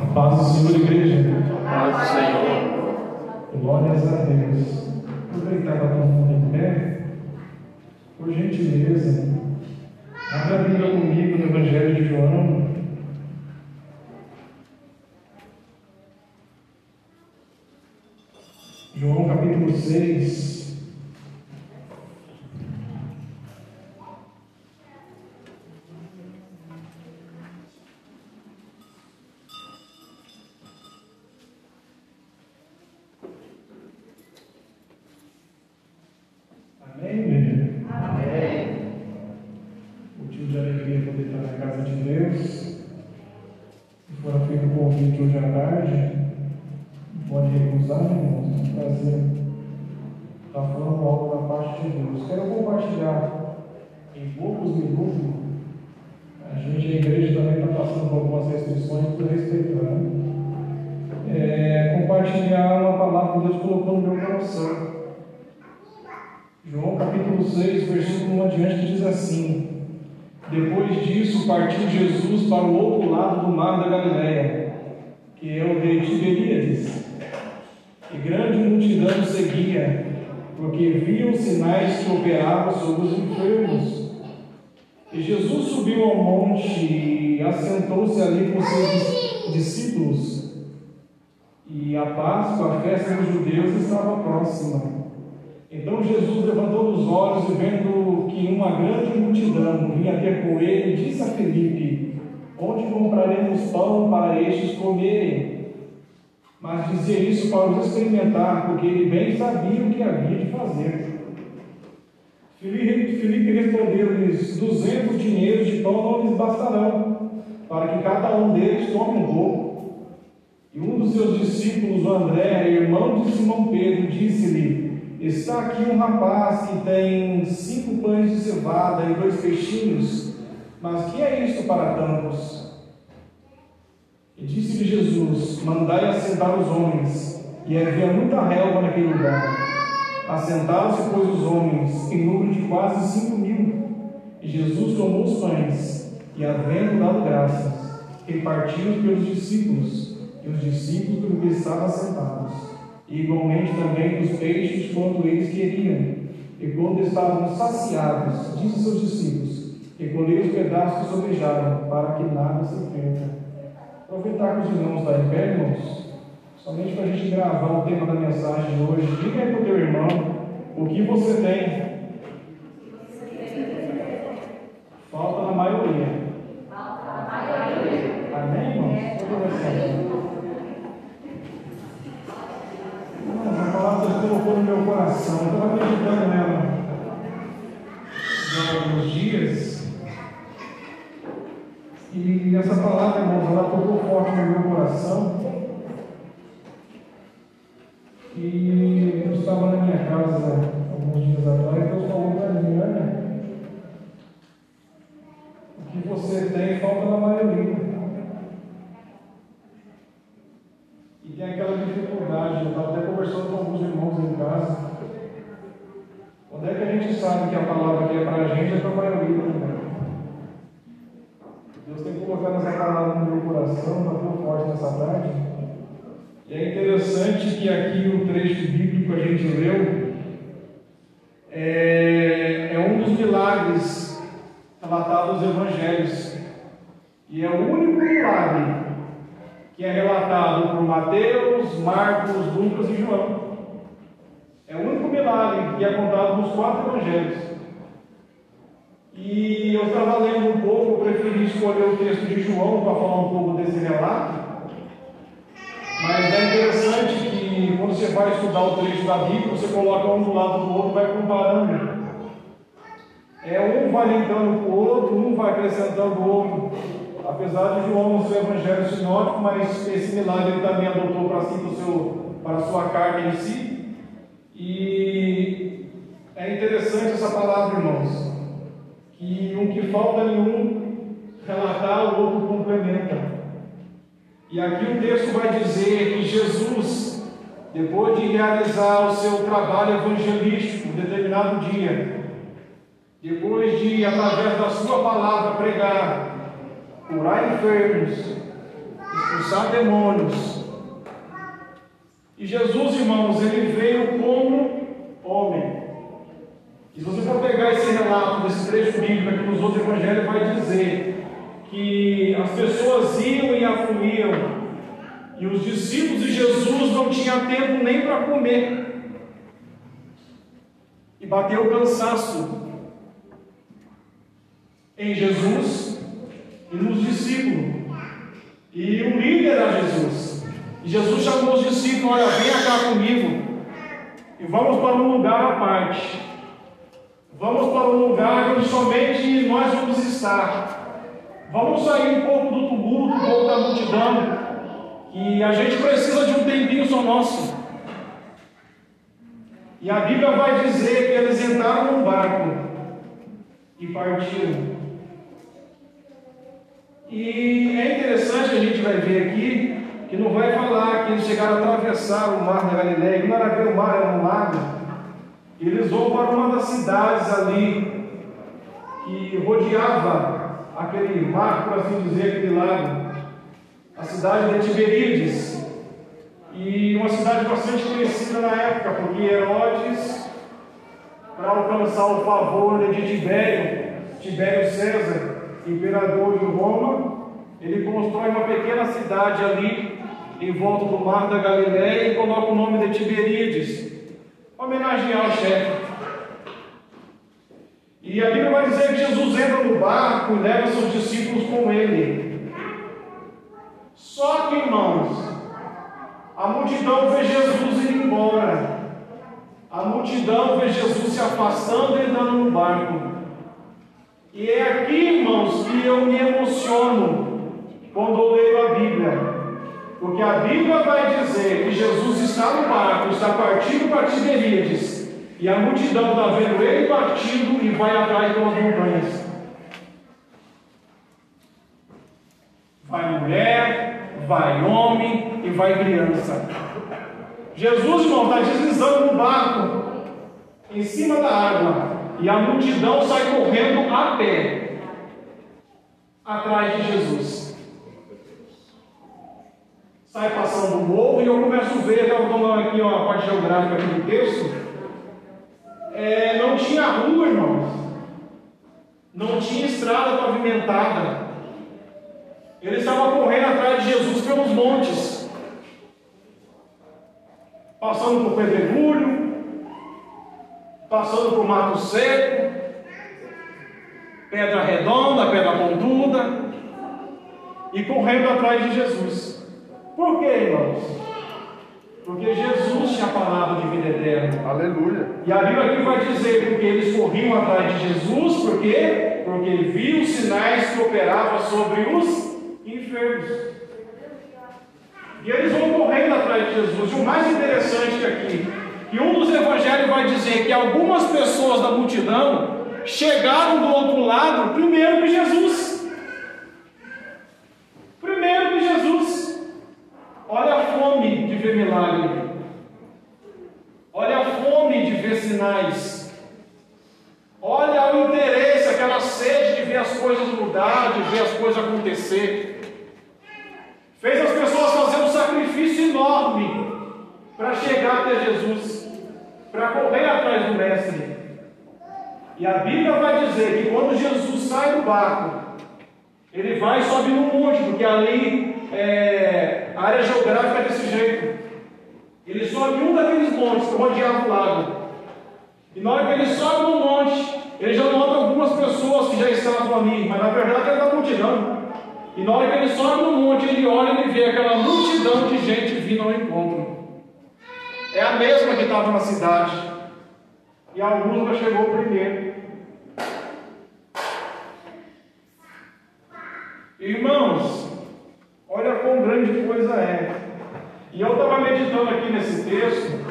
A paz do Senhor, igreja. Paz do Senhor. Glórias a Deus. Aproveitar para todo mundo em pé. Por gentileza, abra a Bíblia comigo no Evangelho de João. João capítulo 6. Compartilhar uma palavra que Deus colocou no meu coração. João capítulo 6, versículo 1 adiante, diz assim: Depois disso, partiu Jesus para o outro lado do mar da Galiléia, que é o de Tiberíades. E grande multidão seguia, porque viam os sinais que operavam sobre os enfermos. E Jesus subiu ao monte e assentou-se ali com seus discípulos. E a Páscoa, a festa dos judeus, estava próxima. Então Jesus levantou os olhos e vendo que uma grande multidão vinha ter com ele, disse a Felipe: Onde compraremos pão para estes comerem? Mas dizia isso para os experimentar, porque ele bem sabia o que havia de fazer. Filipe respondeu-lhes: Duzentos dinheiros de pão não lhes bastarão, para que cada um deles tome um pouco. E um dos seus discípulos, o André, irmão de Simão Pedro, disse-lhe: Está aqui um rapaz que tem cinco pães de cevada e dois peixinhos, mas que é isto para tantos? E disse-lhe Jesus: Mandai assentar os homens. E havia muita relva naquele lugar. Assentaram-se, pois, os homens, em número de quase cinco mil. E Jesus tomou os pães, e havendo dado graças, repartiu-os pelos discípulos, e os discípulos pelo que estavam assentados e igualmente também dos peixes quanto eles queriam. E quando estavam saciados, disse seus discípulos, recolhei os pedaços que sobejaram, para que nada se perca. Aproveitar que os irmãos da em pé, irmãos, somente para a gente gravar o tema da mensagem de hoje. Diga aí para o teu irmão o que você tem. Falta na maioria. Amém, irmãos? Estou conversando. Essa palavra Deus colocou no meu coração. Eu estava acreditando nela há alguns dias. E essa palavra, irmãos, ela tocou forte no meu coração. E eu estava na minha casa alguns dias atrás e Deus falou para mim, olha, o que você tem falta na maioria. E tem aquela dificuldade, eu estava até conversando com alguns irmãos em casa. Quando é que a gente sabe que a palavra que é para a gente é para a maioria também? Deus tem colocado essa palavra no meu coração, está tão forte nessa tarde. E é interessante que aqui o trecho bíblico que a gente leu é, é um dos milagres relatados nos evangelhos. E é o único milagre que é relatado por Mateus, Marcos, Lucas e João. Milagre que é contado nos quatro evangelhos. E eu estava lendo um pouco, eu preferi escolher o texto de João para falar um pouco desse relato. Mas é interessante que quando você vai estudar o trecho da Bíblia, você coloca um do lado do outro vai comparando. É um vai com o outro, um vai acrescentando o outro. Apesar de João não ser evangelho sinótico, mas esse milagre ele também adotou para si, para, a sua carga em si. E essa palavra, irmãos, que um que falta nenhum relatar, o outro complementa. E aqui o texto vai dizer que Jesus, depois de realizar o seu trabalho evangelístico, em determinado dia, depois de, através da sua palavra, pregar, curar enfermos, expulsar demônios. E Jesus, irmãos, ele veio como homem. E se você for pegar esse relato desse trecho bíblico aqui nos outros evangelhos, vai dizer que as pessoas iam e afluíam, e os discípulos de Jesus não tinham tempo nem para comer. E bateu o cansaço em Jesus e nos discípulos. E o líder era Jesus. E Jesus chamou os discípulos: Olha, venha cá comigo e vamos para um lugar à parte. Vamos para um lugar onde somente nós vamos estar. Vamos sair um pouco do tumulto, um pouco da multidão. E a gente precisa de um tempinho só nosso. E a Bíblia vai dizer que eles entraram num barco e partiram. E é interessante a gente vai ver aqui que não vai falar que eles chegaram a atravessar o mar da Galileia, não era ver o mar, era um lago. Eles vão para uma das cidades ali que rodeava aquele mar, por assim dizer, aquele lago, a cidade de Tiberíades. E uma cidade bastante conhecida na época, porque Herodes, para alcançar o favor de Tibério, Tibério César, imperador de Roma, ele constrói uma pequena cidade ali, em volta do mar da Galiléia, e coloca o nome de Tiberíades, homenagear o chefe. E a Bíblia vai dizer que Jesus entra no barco e leva seus discípulos com ele. Só que, irmãos, a multidão vê Jesus ir embora. A multidão vê Jesus se afastando e entrando no barco. E é aqui, irmãos, que eu me emociono quando eu leio a Bíblia. Porque a Bíblia vai dizer que Jesus está no barco, está partindo para Tiberíades, e a multidão está vendo ele partindo e vai atrás pelas montanhas. Vai mulher, vai homem e vai criança. Jesus, irmão, está deslizando no barco, em cima da água, e a multidão sai correndo a pé atrás de Jesus. Sai passando o morro e eu começo a ver, estava tomando aqui ó, a parte geográfica aqui do texto. É, não tinha rua, irmãos. Não tinha estrada pavimentada. Ele estava correndo atrás de Jesus pelos montes, passando por pedregulho, passando por mato seco, pedra redonda, pedra pontuda, e correndo atrás de Jesus. Por quê, irmãos? Porque Jesus tinha a palavra de vida eterna. Aleluia. E a Bíblia aqui vai dizer porque eles corriam atrás de Jesus, por quê? Porque ele viu os sinais que operavam sobre os enfermos. E eles vão correndo atrás de Jesus. E o mais interessante aqui, que um dos evangelhos vai dizer que algumas pessoas da multidão chegaram do outro lado primeiro que Jesus. Primeiro que Jesus. Olha a milagre. Olha a fome de ver sinais. Olha o interesse, aquela sede de ver as coisas mudar, de ver as coisas acontecer. Fez as pessoas fazer um sacrifício enorme para chegar até Jesus, para correr atrás do Mestre. E a Bíblia vai dizer que quando Jesus sai do barco, ele vai e sobe no monte, porque ali é, a área geográfica é desse jeito. Ele sobe um daqueles montes que rodeava o lago. E na hora que ele sobe no monte, ele já nota algumas pessoas que já estavam ali, mas na verdade era da multidão. E na hora que ele sobe no monte, ele olha e vê aquela multidão de gente vindo ao encontro. É a mesma que estava na cidade. E a Augusta chegou primeiro. Irmãos, quão grande coisa é. E eu estava meditando aqui nesse texto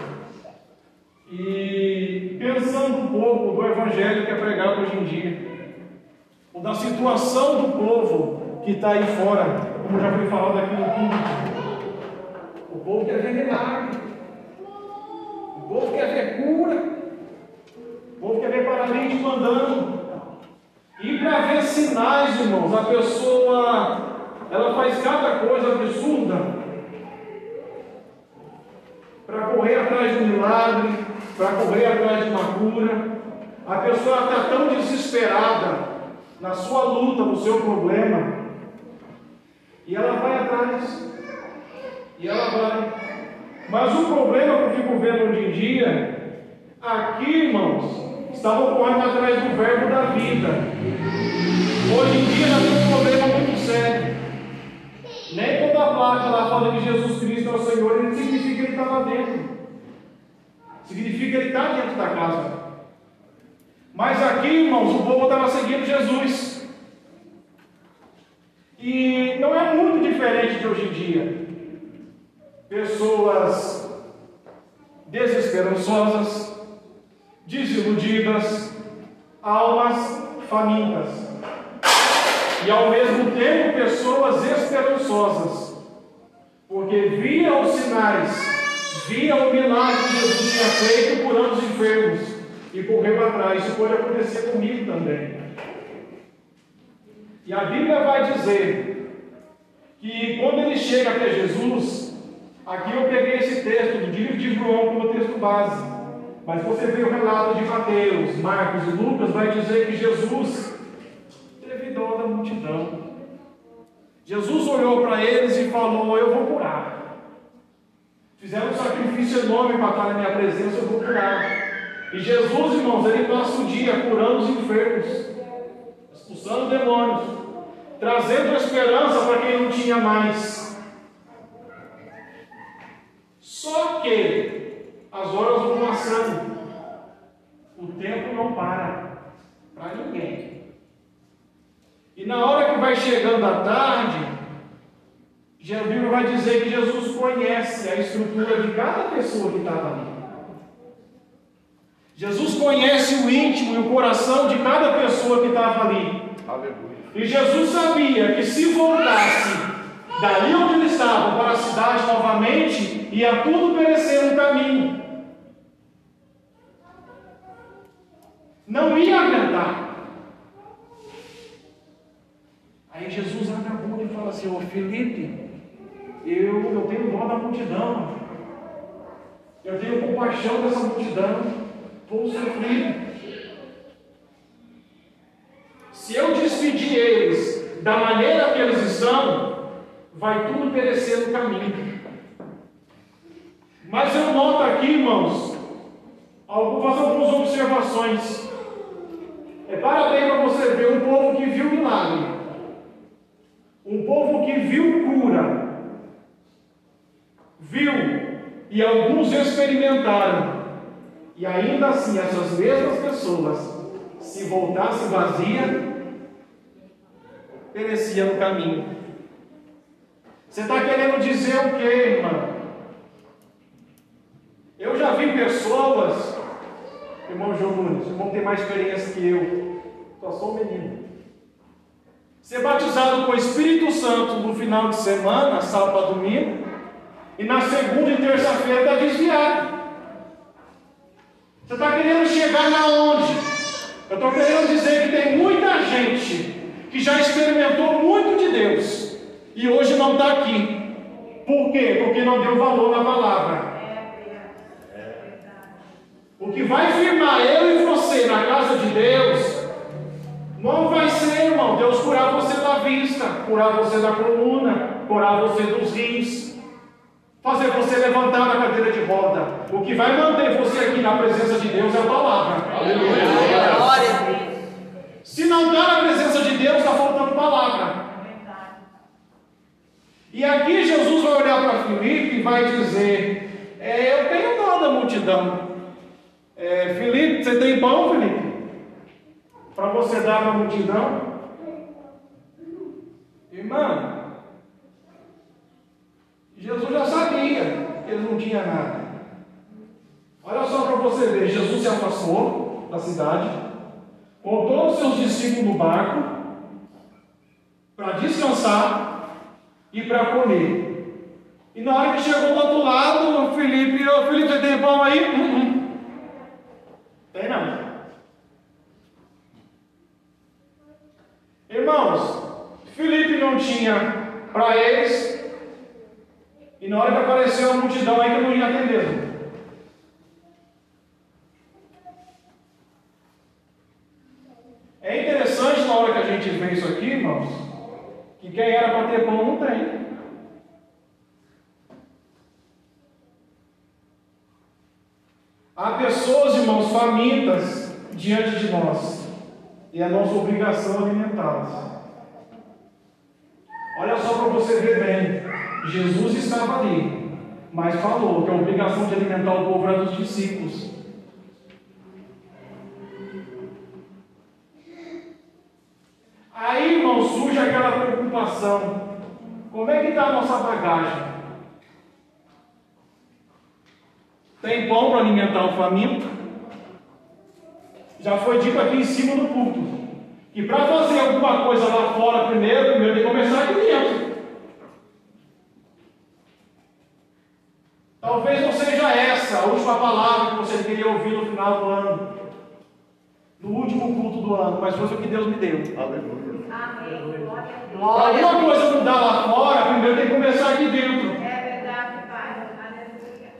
e pensando um pouco do evangelho que é pregado hoje em dia, ou da situação do povo que está aí fora, como já foi falado aqui no público. O povo quer ver milagre, o povo quer ver cura, o povo quer ver paralítico andando, sinais, irmãos, a pessoa ela faz cada coisa absurda para correr atrás de um milagre, para correr atrás de uma cura. A pessoa está tão desesperada na sua luta, no seu problema, e ela vai atrás, e ela vai. Mas o problema eu fico vendo hoje em dia, aqui, irmãos, estavam correndo atrás do verbo da vida. Hoje em dia nós temos um problema muito sério. Nem quando a placa lá fala que Jesus Cristo é o Senhor, ele significa que ele está lá dentro. Significa que ele está dentro da casa. Mas aqui, irmãos, o povo estava seguindo Jesus. E não é muito diferente de hoje em dia. Pessoas desesperançosas, desiludidas, almas famintas. E ao mesmo tempo pessoas esperançosas, porque via os sinais, via o milagre que Jesus tinha feito curando os enfermos e correu atrás. Isso pode acontecer comigo também. E a Bíblia vai dizer que quando ele chega até Jesus, aqui eu peguei esse texto do livro de João como texto base, mas você vê o relato de Mateus, Marcos e Lucas, vai dizer que Jesus multidão. Jesus olhou para eles e falou: Eu vou curar. Fizeram um sacrifício enorme para estar na minha presença, eu vou curar. E Jesus, irmãos, ele passa o dia curando os enfermos, expulsando demônios, trazendo esperança para quem não tinha mais. Só que as horas vão passando, o tempo não para para ninguém. E na hora que vai chegando a tarde, Bíblia vai dizer que Jesus conhece a estrutura de cada pessoa que estava ali. Jesus conhece o íntimo e o coração de cada pessoa que estava ali. Aleluia. E Jesus sabia que se voltasse dali onde ele estava para a cidade novamente, ia tudo perecer no caminho. Não ia aguentar. Ô Felipe, eu, eu tenho dó da multidão. Eu tenho compaixão dessa multidão vou sofrer. Se eu despedir eles da maneira que eles estão, vai tudo perecer no caminho. Mas eu noto aqui, irmãos, fazer algumas observações. É parabéns para você ver um povo que viu milagre, um povo que viu cura, viu e alguns experimentaram. E ainda assim, essas mesmas pessoas, se voltassem vazia, perecia no caminho. Você está querendo dizer o que, irmão? Eu já vi pessoas, irmão João Nunes, irmão tem mais experiência que eu, só sou um menino. Ser batizado com o Espírito Santo no final de semana, sábado domingo, e na segunda e terça-feira está desviado. Você está querendo chegar na onde? Eu estou querendo dizer que tem muita gente que já experimentou muito de Deus e hoje não está aqui. Por quê? Porque não deu valor na palavra. O que vai firmar eu e você na casa de Deus não vai ser, irmão, Deus curar você da vista, curar você da coluna, curar você dos rins fazer você levantar da cadeira de roda. O que vai manter você aqui na presença de Deus é a palavra. Aleluia. Se não está na presença de Deus, está faltando palavra. E aqui Jesus vai olhar para Filipe e vai dizer: é, Eu tenho dó da multidão. É, Filipe, você tem pão, Filipe? Para você dar para a multidão? Irmão, Jesus já sabia que ele não tinha nada. Olha só para você ver: Jesus se afastou da cidade, todos os seus discípulos no barco, para descansar e para comer. E na hora que chegou do outro lado, o Felipe, ô Felipe, tem pão aí? Uh -uh. Tem não. Tinha para eles, e na hora que apareceu a multidão eu não ia atender. É interessante na hora que a gente vê isso aqui, irmãos, que quem era para ter pão não tem. Há pessoas, irmãos, famintas diante de nós, e é nossa obrigação alimentá-las. Olha só para você ver bem, Jesus estava ali, mas falou que a obrigação de alimentar o povo era dos discípulos. Aí, irmão, surge aquela preocupação: como é que está a nossa bagagem? Tem pão para alimentar o faminto? Já foi dito aqui em cima do culto que para fazer alguma coisa lá fora primeiro, primeiro tem que começar aqui dentro. Talvez não seja essa a última palavra que você queria ouvir no final do ano, no último culto do ano, mas foi o que Deus me deu. Aleluia. Amém. Para alguma coisa mudar lá fora, primeiro tem que começar aqui dentro. É verdade, Pai. Aleluia.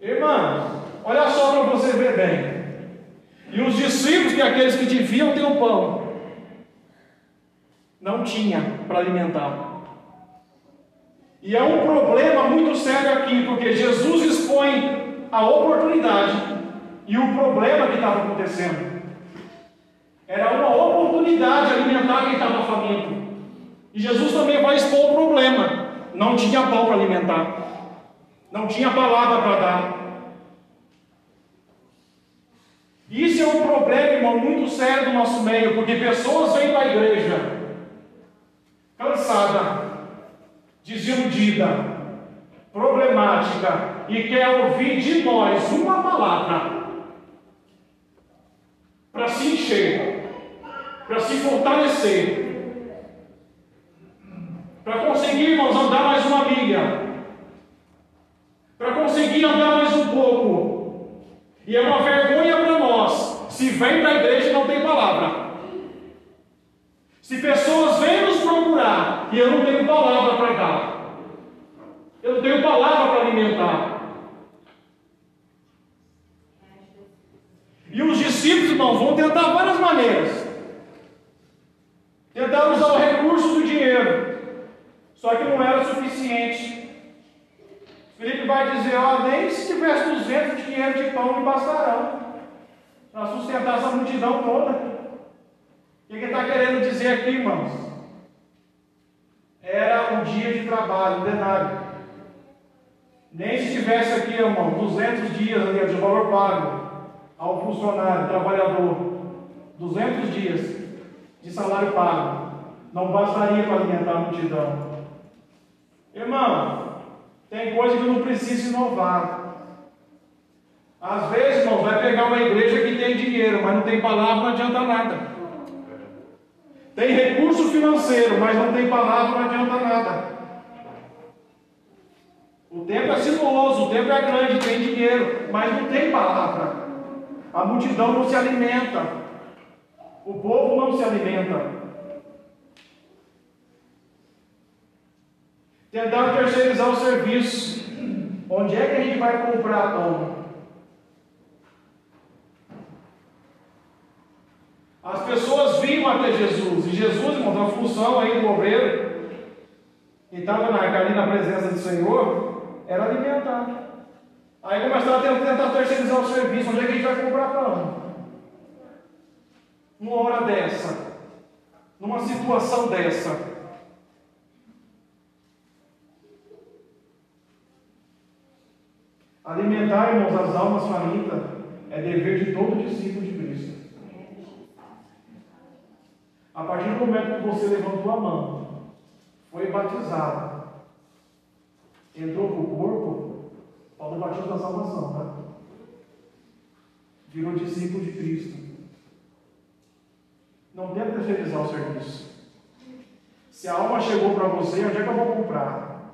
Irmãos, olha só para você ver bem. E os discípulos, que é aqueles que deviam ter o pão, não tinha para alimentar. E é um problema muito sério aqui, porque Jesus expõe a oportunidade e o problema que estava acontecendo. Era uma oportunidade de alimentar quem estava faminto. E Jesus também vai expor o problema. Não tinha pão para alimentar. Não tinha palavra para dar. Isso é um problema, irmão, muito sério do nosso meio, porque pessoas vêm para a igreja cansada, desiludida, problemática e quer ouvir de nós uma palavra para se encher, para se fortalecer, para conseguir, irmãos, andar mais uma milha, para conseguir andar mais um pouco. E é uma vergonha se vem para a igreja não tem palavra. Se pessoas vêm nos procurar e eu não tenho palavra para dar, eu não tenho palavra para alimentar. E os discípulos, irmãos, vão tentar várias maneiras. Tentaram usar o recurso do dinheiro, só que não era suficiente. Felipe vai dizer: Ó, nem se tivesse 200 dinheiro de pão me bastarão para sustentar essa multidão toda. O que ele está querendo dizer aqui, irmãos? Era um dia de trabalho, um denário. Nem se tivesse aqui, irmão, 200 dias ali de valor pago ao funcionário, trabalhador, 200 dias de salário pago, não bastaria para alimentar a multidão. Irmão, tem coisa que não precisa inovar. Às vezes, irmão, vai pegar uma igreja que tem dinheiro, mas não tem palavra, não adianta nada. Tem recurso financeiro, mas não tem palavra, não adianta nada. O tempo é sinuoso, o tempo é grande, tem dinheiro, mas não tem palavra. A multidão não se alimenta. O povo não se alimenta. Tentar terceirizar o serviço. Onde é que a gente vai comprar pão? As pessoas vinham até Jesus, e Jesus, irmão, a função aí do obreiro, que estava ali na presença do Senhor, era alimentar. Aí começaram a tentar terceirizar o serviço, onde é que a gente vai comprar pão? Numa hora dessa, numa situação dessa, Alimentar, irmãos, as almas famintas é dever de todo discípulo de Cristo. A partir do momento que você levantou a mão, foi batizado, entrou para o corpo, falta o batismo da salvação, tá? Virou discípulo de Cristo. Não tenta terceirizar o serviço. Se a alma chegou para você, onde é que eu vou comprar?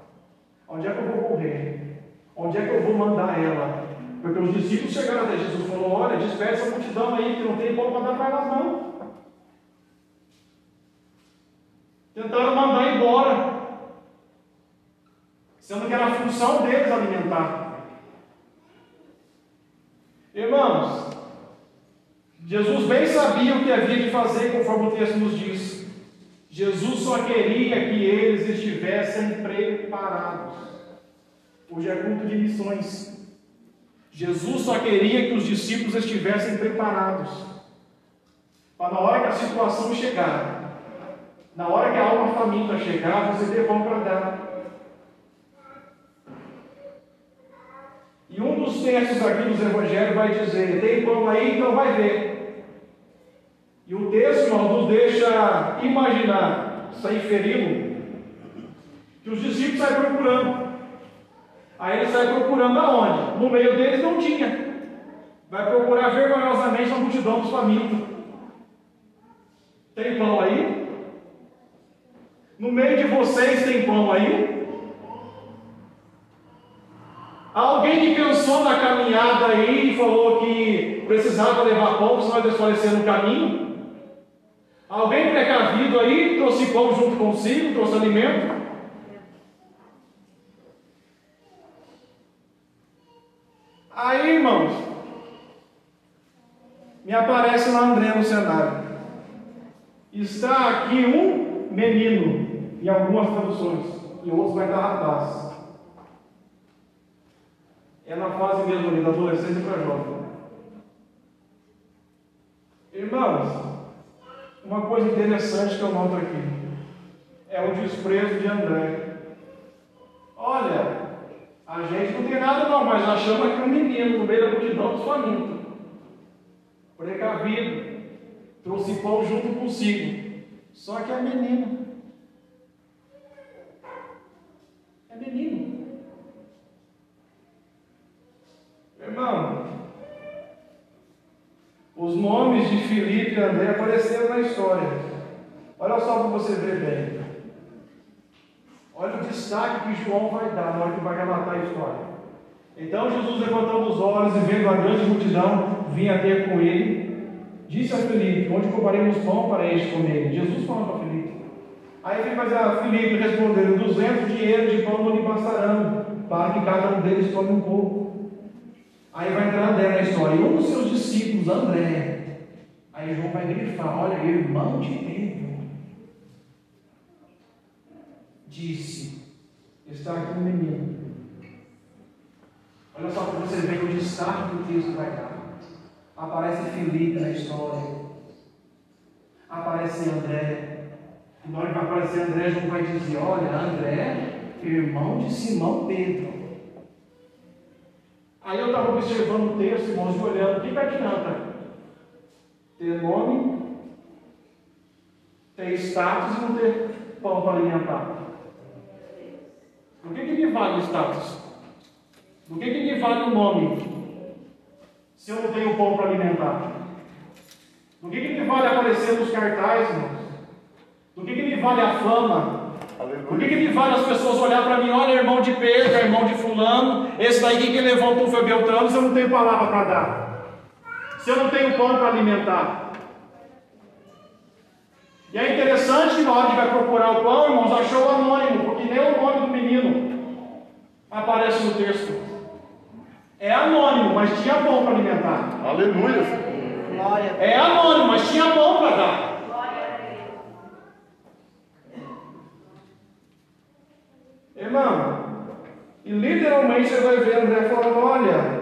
Onde é que eu vou correr? Onde é que eu vou mandar ela? Porque os discípulos chegaram até Jesus e falaram: Olha, despede essa multidão aí que não tem como para dar para elas, não. Tentaram mandar embora. Sendo que era a função deles alimentar. Irmãos, Jesus bem sabia o que havia de fazer, conforme o texto nos diz. Jesus só queria que eles estivessem preparados. Hoje é culto de missões. Jesus só queria que os discípulos estivessem preparados. Para na hora que a situação chegar, na hora que a alma faminta chegar, você ter pão para dar. E um dos textos aqui dos evangelhos vai dizer: tem pão aí, então vai ver. E o texto, irmão, nos deixa imaginar, sem feri-lo, que os discípulos saem procurando. Aí ele sai procurando aonde? No meio deles não tinha. Vai procurar vergonhosamente na multidão dos famintos. Tem pão aí? No meio de vocês tem pão aí? Alguém que pensou na caminhada aí e falou que precisava levar pão, senão vai desfalecer no caminho? Alguém precavido aí trouxe pão junto consigo, trouxe alimento? Aí, irmãos, me aparece lá André no cenário. Está aqui um menino, em algumas traduções, e outros vai estar rapaz. É na fase mesmo ali, da adolescência para jovem. Irmãos, uma coisa interessante que eu noto aqui é o desprezo de André. Olha, a gente não tem nada não, mas nós chamamos aqui um menino no meio da multidão dos famintos. Precavido. Trouxe pão junto consigo. Só que é menino. É menino. Irmão, os nomes de Filipe e André apareceram na história. Olha só para você ver bem. Olha o destaque que João vai dar na hora que vai relatar a história. Então Jesus, levantando os olhos e vendo a grande multidão, vinha ter com ele, disse a Filipe: Onde compraremos pão para este comer? Jesus falando para Filipe. Aí ele vai a Filipe respondendo: Duzentos dinheiros de pão não lhe bastarão, para que cada um deles tome um pouco. Aí vai entrar André na história. E um dos seus discípulos, André, aí João vai grifar: Olha, irmão de Pedro disse: Está aqui um menino. Olha só para você ver o destaque que o texto vai dar. Aparece Filipe na história. Aparece André. E na hora que vai aparecer André, João vai dizer: Olha, André, irmão de Simão Pedro. Aí eu estava observando o texto, irmãos, e olhando: o que, que adianta? Ter nome, ter status e não ter pão para alimentar. Do que, que vale o status? Do que, que vale o nome? Se eu não tenho pão para alimentar? Do que, que vale aparecer nos cartazes, irmãos? Do que, que vale a fama? Do que, que me vale as pessoas olhar para mim, olha, irmão de Pedro, irmão de fulano, esse daí que levantou foi Beltrano, se eu não tenho palavra para dar? Se eu não tenho pão para alimentar? E é interessante que na hora que vai procurar o pão, irmãos, achou o anônimo, porque nem o nome do menino aparece no texto. É anônimo, mas tinha pão para alimentar. Aleluia. Glória. É anônimo, mas tinha pão para dar. Glória a Deus. Irmão, e literalmente você vai ver André falando: olha,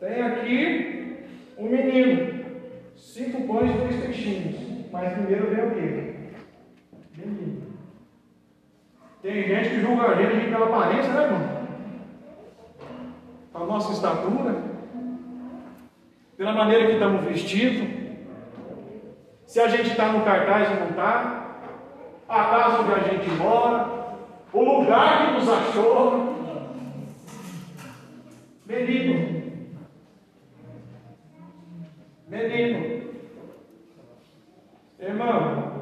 tem aqui um menino, cinco pães e dois peixinhos. Mas primeiro vem o quê? Menino. Tem gente que julga a gente pela aparência, né, irmão? Pela nossa estatura, pela maneira que estamos vestidos, se a gente está no cartaz ou não está, a casa onde a gente mora, o lugar que nos achou. Menino. Menino. Irmão,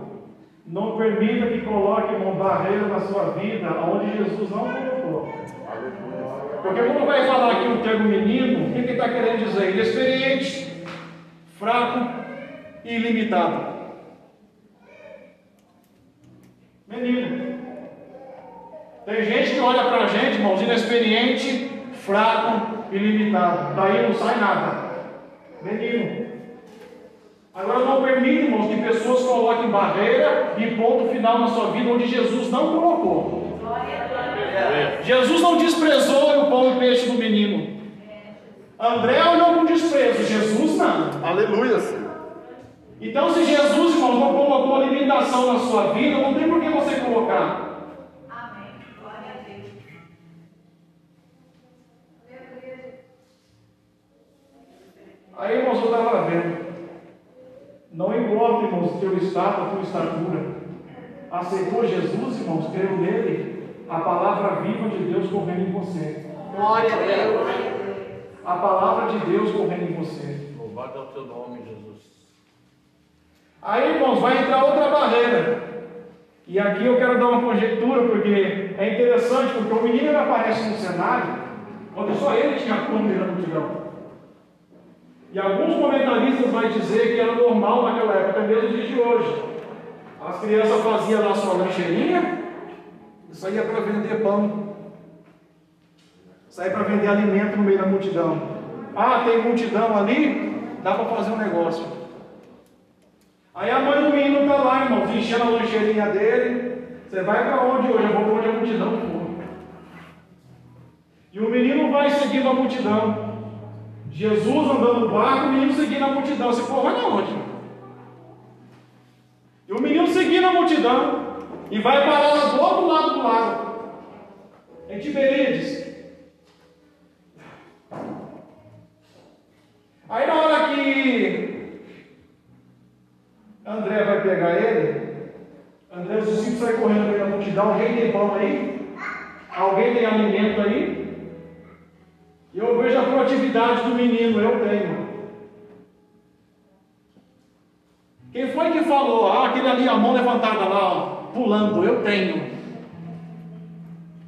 não permita que coloque uma barreira na sua vida onde Jesus não colocou. Porque quando vai falar aqui o termo menino, o que ele está querendo dizer? Inexperiente, fraco e ilimitado. Menino. Tem gente que olha para a gente, irmãos, inexperiente, fraco e limitado. Daí não sai nada. Menino. Agora não permite, irmãos, que pessoas coloquem barreira e ponto final na sua vida onde Jesus não colocou. Jesus não desprezou o pão e peixe do menino. André olhou com desprezo, Jesus não. Aleluia, Senhor. Então, se Jesus, irmãos, não colocou limitação na sua vida, não tem por que você colocar. Amém. Glória a Deus. Aí, irmãos, eu estava vendo. Não importa, irmãos, teu estado, a tua estatura. Aceitou Jesus, irmãos, creu nele, a palavra viva de Deus correndo em você. Glória a Deus. A palavra de Deus correndo em você. Louvado é o teu nome, Jesus. Aí, irmãos, vai entrar outra barreira. E aqui eu quero dar uma conjectura, porque é interessante, porque o menino ele aparece no cenário, quando só ele tinha câmera na multidão. E alguns comentaristas vão dizer que era normal naquela época, mesmo dias de hoje. As crianças faziam lá sua lancheirinha e saía para vender pão. Saía para vender alimento no meio da multidão. Ah, tem multidão ali, dá para fazer um negócio. Aí a mãe do menino está lá, irmãos, enchendo a lancheirinha dele. Você vai para onde hoje? Eu vou para onde a multidão for. E o menino vai seguindo a multidão. Jesus andando no barco, o menino seguindo a multidão. Você pô, vai na onde? E o menino seguindo a multidão. E vai parar do outro lado do lago. Em Tiberíades. Aí na hora que André vai pegar ele, André, os discípulos saem correndo pela multidão, alguém tem pão aí? Alguém tem alimento aí? E eu vejo a proatividade do menino, eu tenho. Quem foi que falou? Ah, aquele ali, a mão levantada lá, ó, pulando, eu tenho.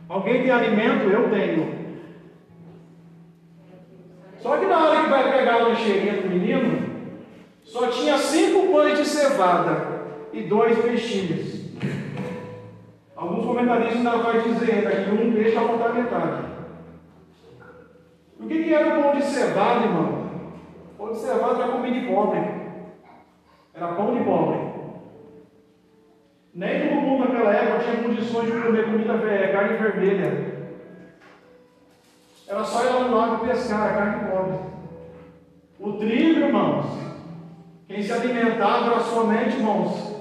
Alguém tem alimento? Eu tenho. Só que na hora que vai pegar a lancheirinha do menino, só tinha cinco pães de cevada e dois peixinhos. Alguns comentaristas ainda vão dizer ainda que um vai faltar metade. O que, que era o pão de cevada, irmão? O pão de cevada era comida de pobre. Era pão de pobre. Nem todo mundo naquela época tinha condições de comer comida carne vermelha. Era só ir lá no lago pescar, a carne pobre. O trigo, irmãos, quem se alimentava era somente, irmãos,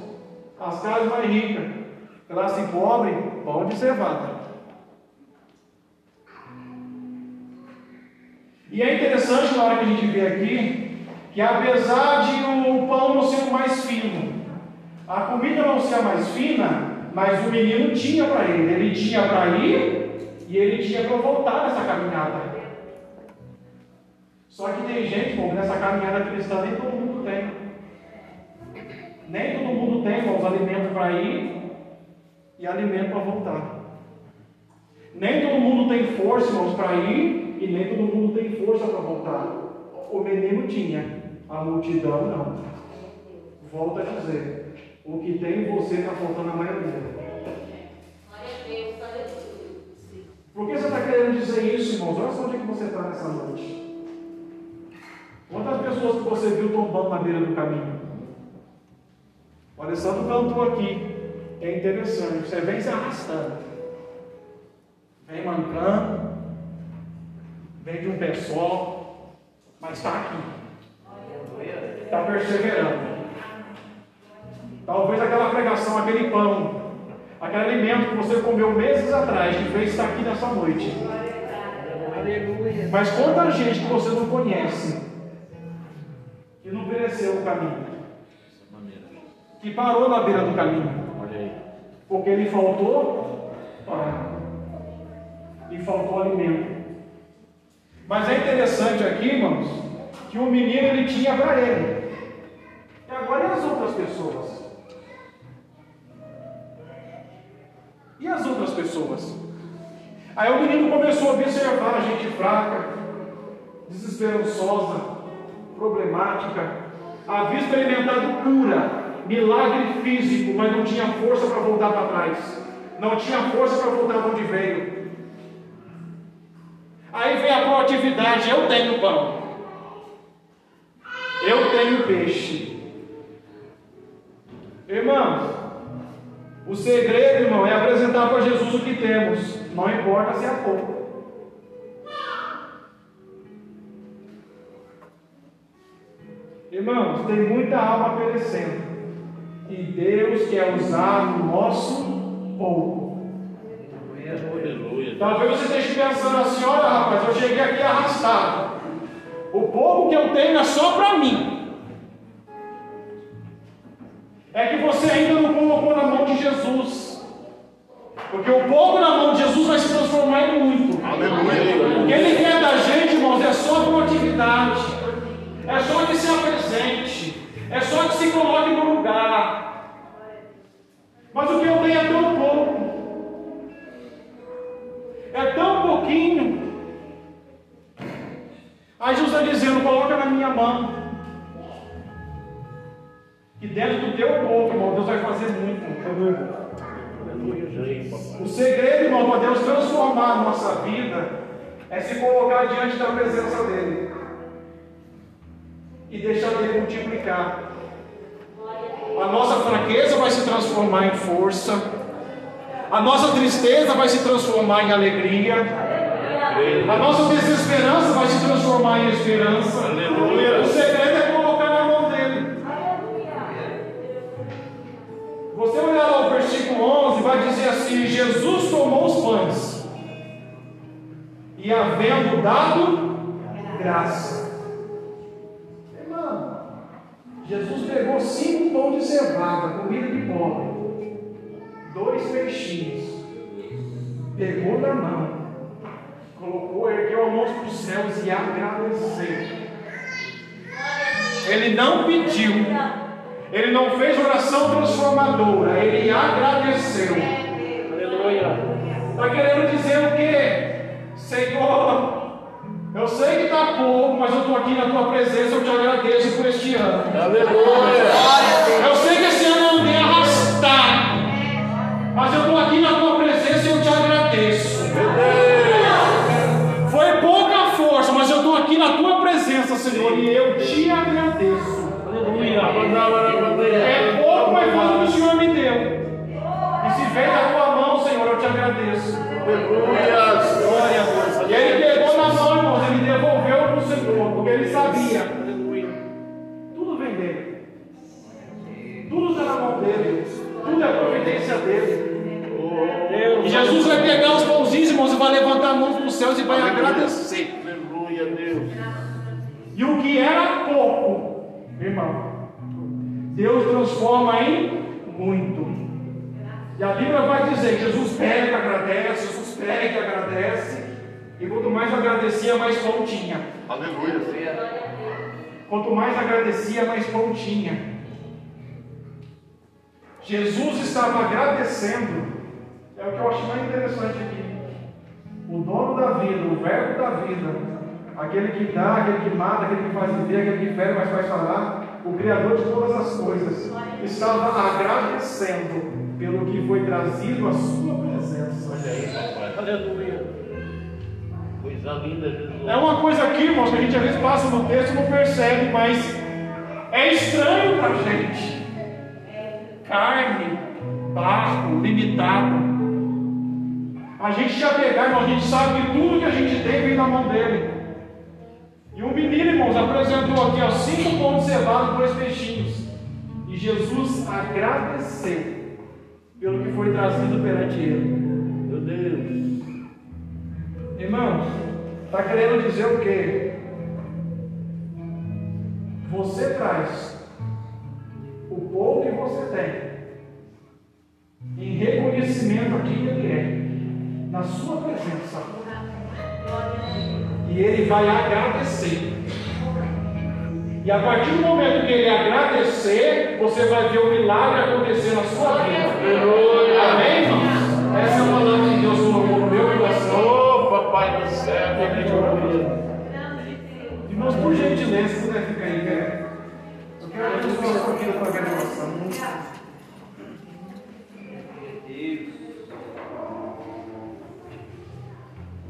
as casas mais ricas. Classe pobre, pão de cevada. E é interessante na hora que a gente vê aqui, que apesar de o pão não ser mais fino, a comida não ser mais fina, mas o menino tinha para ele. Ele tinha para ir e ele tinha para voltar nessa caminhada. Só que tem gente, bom, nessa caminhada cristã nem todo mundo tem. Nem todo mundo tem, irmãos, alimento para ir e alimento para voltar. Nem todo mundo tem força, irmãos, para ir e nem todo mundo tem força para voltar. O menino tinha, a multidão não. Volto a dizer, o que tem em você está faltando a maioria. Por que você está querendo dizer isso, irmãos? Olha só onde é que você está nessa noite. Quantas pessoas que você viu tombando na beira do caminho? O Alessandro cantou aqui. É interessante. Você vem se arrastando. Vem mancando. Vem de um pé só. Mas está aqui. Está perseverando. Talvez aquela pregação, aquele pão, aquele alimento que você comeu meses atrás, que fez estar aqui nessa noite. Mas quanta gente que você não conhece, que não pereceu o caminho, que parou na beira do caminho, porque lhe faltou pão, lhe faltou alimento. Mas é interessante aqui, irmãos, que o menino ele tinha para ele. E agora e as outras pessoas? E as outras pessoas? Aí o menino começou a observar a gente fraca, desesperançosa, problemática, havia experimentado cura, milagre físico, mas não tinha força para voltar para trás. Não tinha força para voltar onde veio. Aí vem a proatividade: eu tenho pão, eu tenho peixe. Irmãos, o segredo, irmão, é apresentar para Jesus o que temos, não importa se é pouco. Irmãos, tem muita alma perecendo. E Deus quer usar o nosso pouco. Talvez você esteja pensando assim: olha, rapaz, eu cheguei aqui arrastado. O pouco que eu tenho é só para mim. É que você ainda não colocou na mão de Jesus. Porque o pouco na mão de Jesus vai se transformar em muito. Aleluia. O que Ele quer da gente, irmãos, é só proatividade. É só que se apresente. É só que se coloque no lugar. Mas o que eu tenho é tão. É tão pouquinho. Aí Jesus está dizendo: coloca na minha mão. E dentro do teu pouco, irmão, Deus vai fazer muito. O segredo, irmão, para Deus transformar a nossa vida é se colocar diante da presença dEle e deixar Ele multiplicar. A nossa fraqueza vai se transformar em força, a nossa tristeza vai se transformar em alegria, a nossa desesperança vai se transformar em esperança. Aleluia. O segredo é colocar na mão dele. Você olhar lá o versículo 11, vai dizer assim: Jesus tomou os pães e, havendo dado graça. Irmão, Jesus pegou cinco pão de cevada, comida de pobre, dois peixinhos, pegou na mão, colocou, ergueu a mão para os céus e agradeceu. Ele não pediu, ele não fez oração transformadora, ele agradeceu. Aleluia. Está querendo dizer o quê? Senhor, eu sei que está pouco, mas eu estou aqui na tua presença, eu te agradeço por este ano. Aleluia. Senhor, e eu te agradeço. Aleluia. É pouco, mas foi o que o Senhor me deu. E se veio da tua mão, Senhor, eu te agradeço. Aleluia. Glória a Deus. E ele pegou na mão, irmãos, ele devolveu para o Senhor, porque ele sabia. Dizer Jesus pega e agradece, Jesus pega e agradece. E quanto mais agradecia, mais pão tinha. Aleluia. Quanto mais agradecia, mais pão tinha. Jesus estava agradecendo. É o que eu acho mais interessante aqui. O dono da vida, o verbo da vida, aquele que dá, aquele que mata, aquele que faz viver, aquele que fere, mas faz falar, o Criador de todas as coisas, estava agradecendo pelo que foi trazido à sua presença. Olha aí, papai. Aleluia. Coisa linda, Jesus. É uma coisa aqui, irmãos, que a gente às vezes passa no texto e não percebe, mas é estranho para a gente. Carne, barro, limitado. A gente já pegar, irmão, a gente sabe que tudo que a gente tem vem na mão dele. E um menino, irmãos, apresentou aqui ó, cinco pães de cevada e dois peixinhos. E Jesus agradeceu pelo que foi trazido perante ele. Meu Deus. Irmãos, está querendo dizer o quê? Você traz o pouco que você tem em reconhecimento a quem Ele é, na sua presença. E Ele vai agradecer. E a partir do momento que Ele agradecer, você vai ver o milagre acontecer na sua vida. Amém, irmãos? Essa é a palavra que Deus colocou no meu coração. Ô, papai do céu. Irmãos, por gentileza, se puder ficar aí, né? Eu quero abençoar a sua vida através da oração.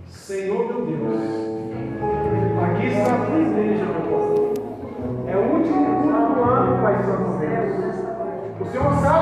Senhor Se eu usar